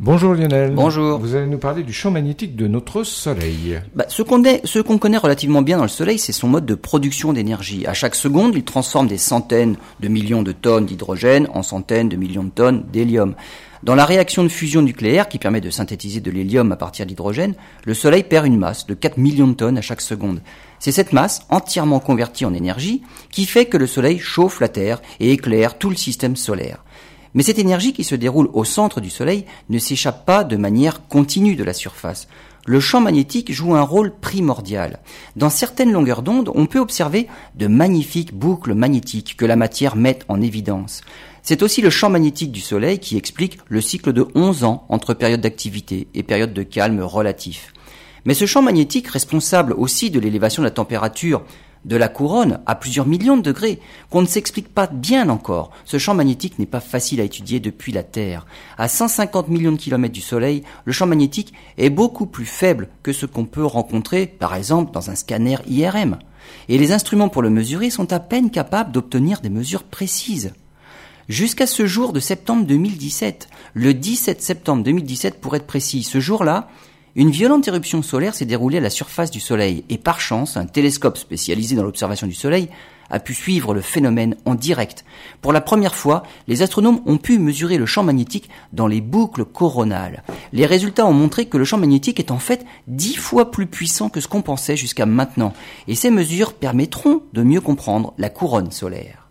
Bonjour Lionel. Bonjour. Vous allez nous parler du champ magnétique de notre Soleil. Bah, ce qu'on connaît relativement bien dans le Soleil, c'est son mode de production d'énergie. À chaque seconde, il transforme des centaines de millions de tonnes d'hydrogène en centaines de millions de tonnes d'hélium. Dans la réaction de fusion nucléaire qui permet de synthétiser de l'hélium à partir d'hydrogène, le Soleil perd une masse de 4 millions de tonnes à chaque seconde. C'est cette masse, entièrement convertie en énergie, qui fait que le Soleil chauffe la Terre et éclaire tout le système solaire. Mais cette énergie qui se déroule au centre du Soleil ne s'échappe pas de manière continue de la surface. Le champ magnétique joue un rôle primordial. Dans certaines longueurs d'onde, on peut observer de magnifiques boucles magnétiques que la matière met en évidence. C'est aussi le champ magnétique du Soleil qui explique le cycle de 11 ans entre période d'activité et période de calme relatif. Mais ce champ magnétique, responsable aussi de l'élévation de la température de la couronne à plusieurs millions de degrés, qu'on ne s'explique pas bien encore. Ce champ magnétique n'est pas facile à étudier depuis la Terre. À 150 millions de kilomètres du Soleil, le champ magnétique est beaucoup plus faible que ce qu'on peut rencontrer, par exemple, dans un scanner IRM. Et les instruments pour le mesurer sont à peine capables d'obtenir des mesures précises. Jusqu'à ce jour de septembre 2017, le 17 septembre 2017 pour être précis, ce jour-là, une violente éruption solaire s'est déroulée à la surface du Soleil et par chance, un télescope spécialisé dans l'observation du Soleil a pu suivre le phénomène en direct. Pour la première fois, les astronomes ont pu mesurer le champ magnétique dans les boucles coronales. Les résultats ont montré que le champ magnétique est en fait dix fois plus puissant que ce qu'on pensait jusqu'à maintenant, et ces mesures permettront de mieux comprendre la couronne solaire.